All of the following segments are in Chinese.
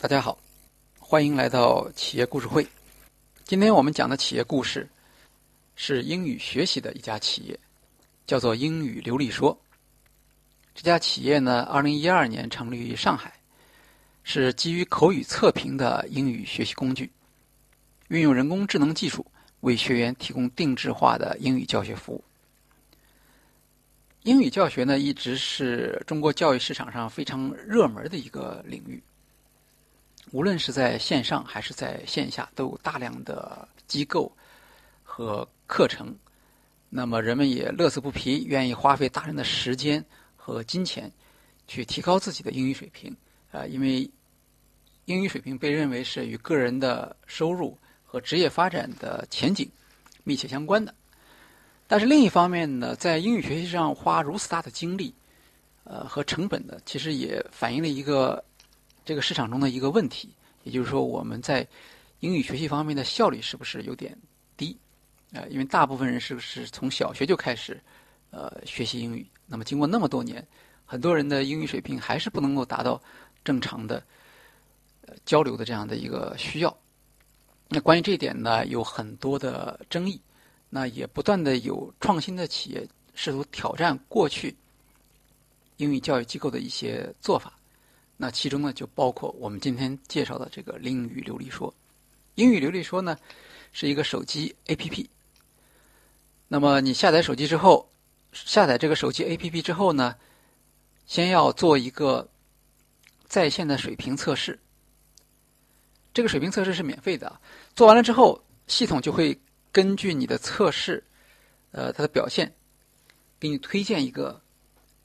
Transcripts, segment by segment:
大家好，欢迎来到企业故事会。今天我们讲的企业故事是英语学习的一家企业，叫做英语流利说。这家企业呢，二零一二年成立于上海，是基于口语测评的英语学习工具，运用人工智能技术为学员提供定制化的英语教学服务。英语教学呢，一直是中国教育市场上非常热门的一个领域。无论是在线上还是在线下，都有大量的机构和课程。那么人们也乐此不疲，愿意花费大量的时间和金钱去提高自己的英语水平。啊，因为英语水平被认为是与个人的收入和职业发展的前景密切相关的。但是另一方面呢，在英语学习上花如此大的精力，呃和成本呢，其实也反映了一个。这个市场中的一个问题，也就是说，我们在英语学习方面的效率是不是有点低？呃，因为大部分人是不是从小学就开始呃学习英语？那么经过那么多年，很多人的英语水平还是不能够达到正常的交流的这样的一个需要。那关于这一点呢，有很多的争议。那也不断的有创新的企业试图挑战过去英语教育机构的一些做法。那其中呢，就包括我们今天介绍的这个英语流利说。英语流利说呢，是一个手机 APP。那么你下载手机之后，下载这个手机 APP 之后呢，先要做一个在线的水平测试。这个水平测试是免费的，做完了之后，系统就会根据你的测试，呃，它的表现，给你推荐一个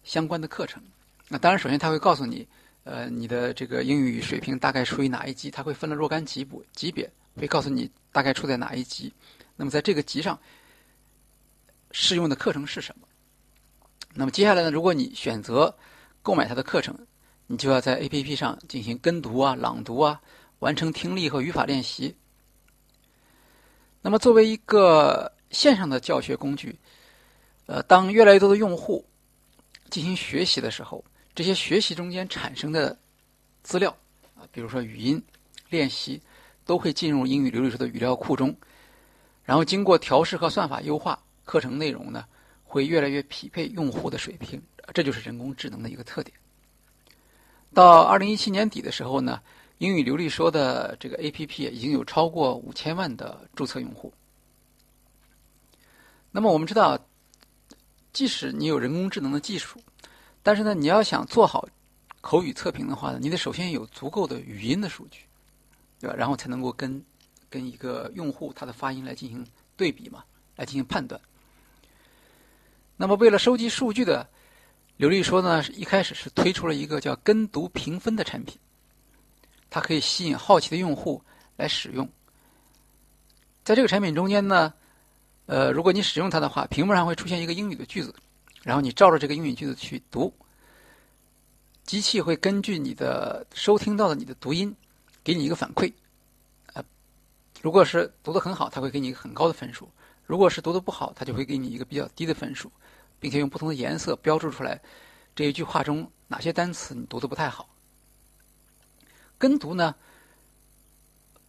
相关的课程。那当然，首先它会告诉你。呃，你的这个英语水平大概处于哪一级？它会分了若干级部，级别会告诉你大概处在哪一级。那么在这个级上适用的课程是什么？那么接下来呢？如果你选择购买它的课程，你就要在 APP 上进行跟读啊、朗读啊，完成听力和语法练习。那么作为一个线上的教学工具，呃，当越来越多的用户进行学习的时候。这些学习中间产生的资料啊，比如说语音练习，都会进入英语流利说的语料库中，然后经过调试和算法优化，课程内容呢会越来越匹配用户的水平。这就是人工智能的一个特点。到二零一七年底的时候呢，英语流利说的这个 APP 已经有超过五千万的注册用户。那么我们知道，即使你有人工智能的技术，但是呢，你要想做好口语测评的话呢，你得首先有足够的语音的数据，对吧？然后才能够跟跟一个用户他的发音来进行对比嘛，来进行判断。那么为了收集数据的，刘丽说呢，一开始是推出了一个叫跟读评分的产品，它可以吸引好奇的用户来使用。在这个产品中间呢，呃，如果你使用它的话，屏幕上会出现一个英语的句子。然后你照着这个英语句子去读，机器会根据你的收听到的你的读音，给你一个反馈。呃，如果是读的很好，它会给你一个很高的分数；如果是读的不好，它就会给你一个比较低的分数，并且用不同的颜色标注出来这一句话中哪些单词你读的不太好。跟读呢，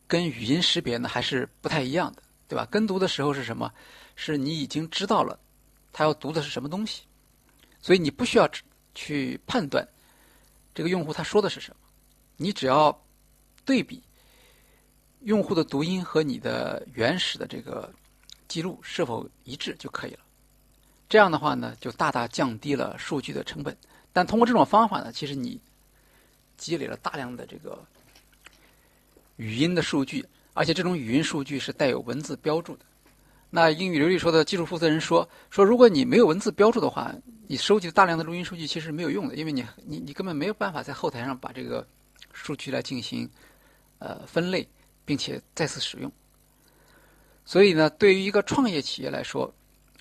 跟语音识别呢还是不太一样的，对吧？跟读的时候是什么？是你已经知道了。他要读的是什么东西，所以你不需要去判断这个用户他说的是什么，你只要对比用户的读音和你的原始的这个记录是否一致就可以了。这样的话呢，就大大降低了数据的成本。但通过这种方法呢，其实你积累了大量的这个语音的数据，而且这种语音数据是带有文字标注的。那英语流利说的技术负责人说：“说如果你没有文字标注的话，你收集大量的录音数据其实没有用的，因为你你你根本没有办法在后台上把这个数据来进行呃分类，并且再次使用。所以呢，对于一个创业企业来说，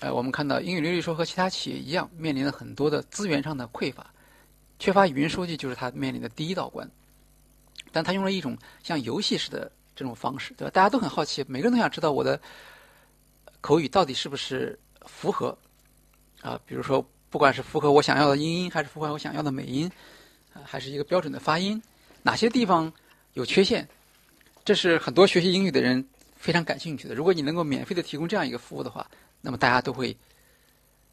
呃，我们看到英语流利说和其他企业一样，面临了很多的资源上的匮乏，缺乏语音数据就是它面临的第一道关。但他用了一种像游戏式的这种方式，对吧？大家都很好奇，每个人都想知道我的。”口语到底是不是符合啊？比如说，不管是符合我想要的音音，还是符合我想要的美音，啊，还是一个标准的发音，哪些地方有缺陷，这是很多学习英语的人非常感兴趣的。如果你能够免费的提供这样一个服务的话，那么大家都会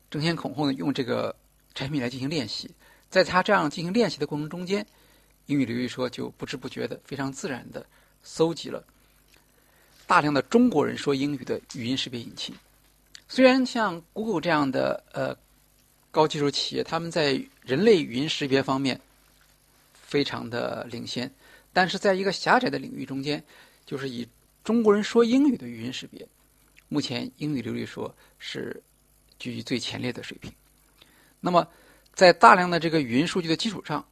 争先恐后的用这个产品来进行练习。在他这样进行练习的过程中间，英语流利说就不知不觉的、非常自然的搜集了大量的中国人说英语的语音识别引擎。虽然像 Google 这样的呃高技术企业，他们在人类语音识别方面非常的领先，但是在一个狭窄的领域中间，就是以中国人说英语的语音识别，目前英语流利说是居于最前列的水平。那么。在大量的这个语音数据的基础上，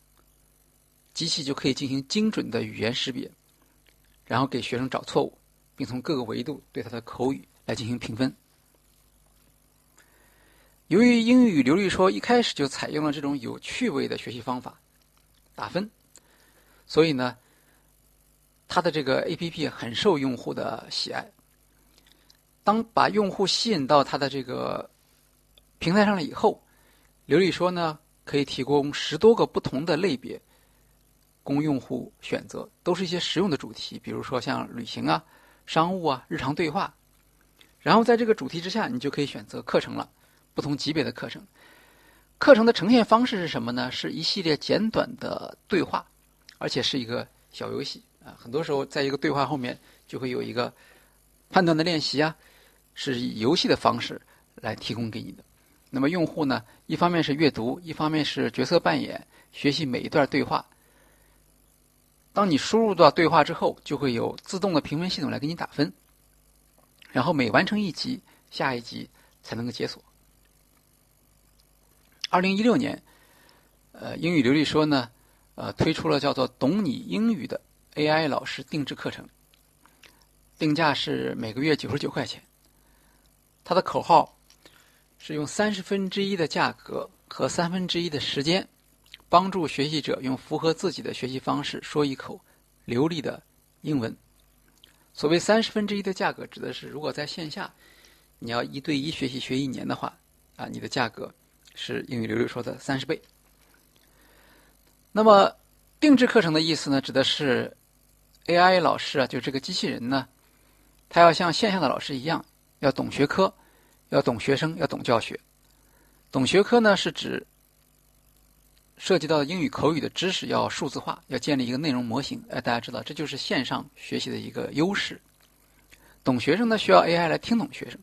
机器就可以进行精准的语言识别，然后给学生找错误，并从各个维度对他的口语来进行评分。由于英语流利说一开始就采用了这种有趣味的学习方法打分，所以呢，它的这个 APP 很受用户的喜爱。当把用户吸引到它的这个平台上了以后。流利说呢，可以提供十多个不同的类别供用户选择，都是一些实用的主题，比如说像旅行啊、商务啊、日常对话。然后在这个主题之下，你就可以选择课程了，不同级别的课程。课程的呈现方式是什么呢？是一系列简短的对话，而且是一个小游戏啊。很多时候，在一个对话后面就会有一个判断的练习啊，是以游戏的方式来提供给你的。那么用户呢，一方面是阅读，一方面是角色扮演，学习每一段对话。当你输入到对话之后，就会有自动的评分系统来给你打分。然后每完成一集，下一集才能够解锁。二零一六年，呃，英语流利说呢，呃，推出了叫做“懂你英语”的 AI 老师定制课程，定价是每个月九十九块钱。它的口号。是用三十分之一的价格和三分之一的时间，帮助学习者用符合自己的学习方式说一口流利的英文。所谓三十分之一的价格，指的是如果在线下你要一对一学习学一年的话，啊，你的价格是英语流利说的三十倍。那么定制课程的意思呢，指的是 AI 老师啊，就这个机器人呢，他要像线下的老师一样，要懂学科。要懂学生，要懂教学。懂学科呢，是指涉及到英语口语的知识要数字化，要建立一个内容模型。哎，大家知道，这就是线上学习的一个优势。懂学生呢，需要 AI 来听懂学生，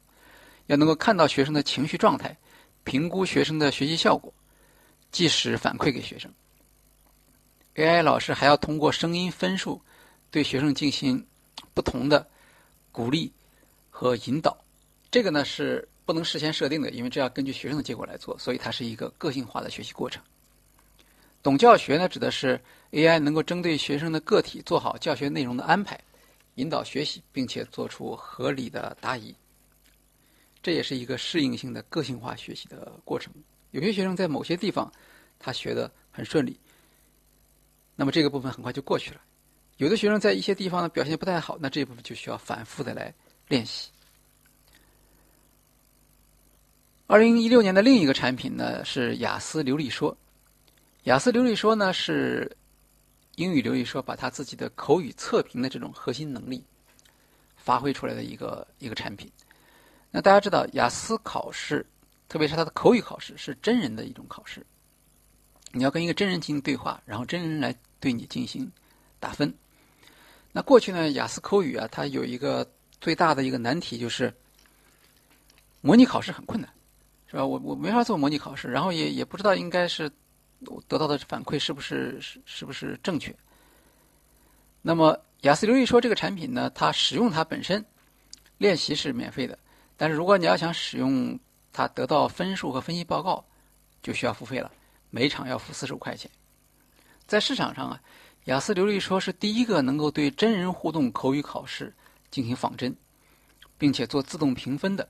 要能够看到学生的情绪状态，评估学生的学习效果，即时反馈给学生。AI 老师还要通过声音分数对学生进行不同的鼓励和引导。这个呢是。不能事先设定的，因为这要根据学生的结果来做，所以它是一个个性化的学习过程。懂教学呢，指的是 AI 能够针对学生的个体做好教学内容的安排，引导学习，并且做出合理的答疑。这也是一个适应性的个性化学习的过程。有些学生在某些地方他学的很顺利，那么这个部分很快就过去了；有的学生在一些地方呢表现不太好，那这一部分就需要反复的来练习。二零一六年的另一个产品呢是雅思流利说。雅思流利说呢是英语流利说把他自己的口语测评的这种核心能力发挥出来的一个一个产品。那大家知道，雅思考试，特别是它的口语考试，是真人的一种考试。你要跟一个真人进行对话，然后真人来对你进行打分。那过去呢，雅思口语啊，它有一个最大的一个难题就是模拟考试很困难。是吧？我我没法做模拟考试，然后也也不知道应该是得到的反馈是不是是是不是正确。那么雅思流利说这个产品呢，它使用它本身练习是免费的，但是如果你要想使用它得到分数和分析报告，就需要付费了，每场要付四十五块钱。在市场上啊，雅思流利说是第一个能够对真人互动口语考试进行仿真，并且做自动评分的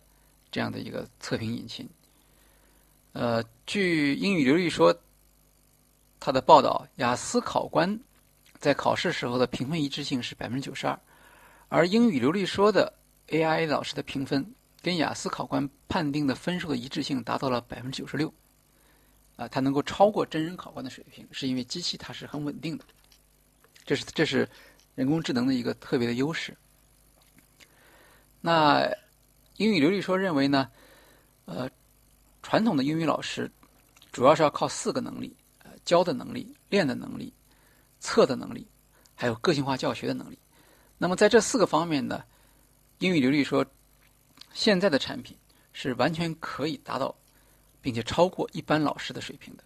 这样的一个测评引擎。呃，据英语流利说，他的报道，雅思考官在考试时候的评分一致性是百分之九十二，而英语流利说的 AI 老师的评分跟雅思考官判定的分数的一致性达到了百分之九十六，啊，它能够超过真人考官的水平，是因为机器它是很稳定的，这是这是人工智能的一个特别的优势。那英语流利说认为呢，呃，传统的英语老师主要是要靠四个能力：教的能力、练的能力、测的能力，还有个性化教学的能力。那么在这四个方面呢，英语流利说，现在的产品是完全可以达到，并且超过一般老师的水平的。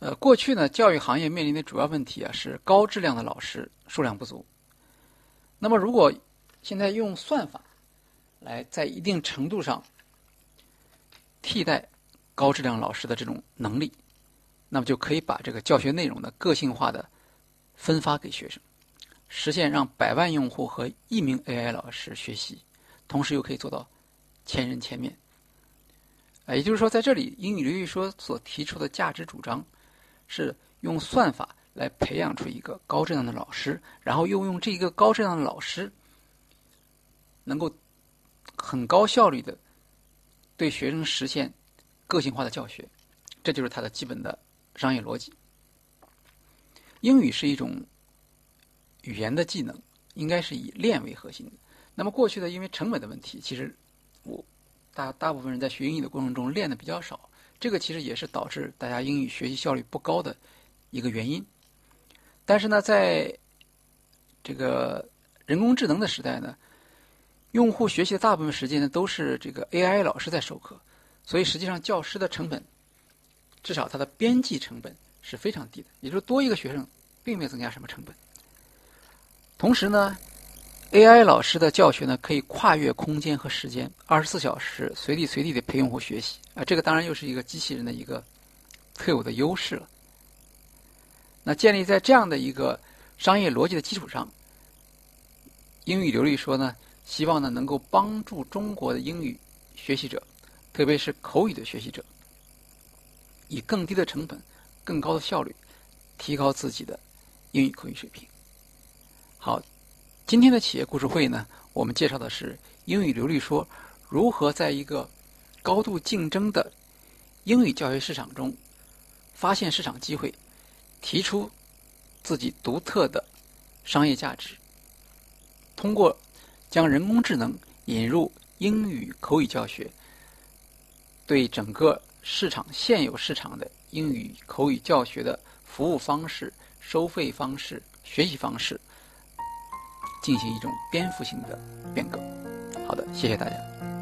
呃，过去呢，教育行业面临的主要问题啊是高质量的老师数量不足。那么，如果现在用算法来在一定程度上替代高质量老师的这种能力，那么就可以把这个教学内容的个性化的分发给学生，实现让百万用户和一名 AI 老师学习，同时又可以做到千人千面。啊，也就是说，在这里英语流利说所提出的价值主张。是用算法来培养出一个高质量的老师，然后又用这一个高质量的老师，能够很高效率的对学生实现个性化的教学，这就是它的基本的商业逻辑。英语是一种语言的技能，应该是以练为核心的。那么过去的因为成本的问题，其实我大大部分人在学英语的过程中练的比较少。这个其实也是导致大家英语学习效率不高的一个原因。但是呢，在这个人工智能的时代呢，用户学习的大部分时间呢都是这个 AI 老师在授课，所以实际上教师的成本，至少它的边际成本是非常低的，也就是多一个学生并没有增加什么成本。同时呢。AI 老师的教学呢，可以跨越空间和时间，二十四小时随地随地的陪用户学习啊，这个当然又是一个机器人的一个特有的优势了。那建立在这样的一个商业逻辑的基础上，英语流利说呢，希望呢能够帮助中国的英语学习者，特别是口语的学习者，以更低的成本、更高的效率，提高自己的英语口语水平。好。今天的企业故事会呢，我们介绍的是英语流利说如何在一个高度竞争的英语教学市场中发现市场机会，提出自己独特的商业价值。通过将人工智能引入英语口语教学，对整个市场现有市场的英语口语教学的服务方式、收费方式、学习方式。进行一种颠覆性的变革。好的，谢谢大家。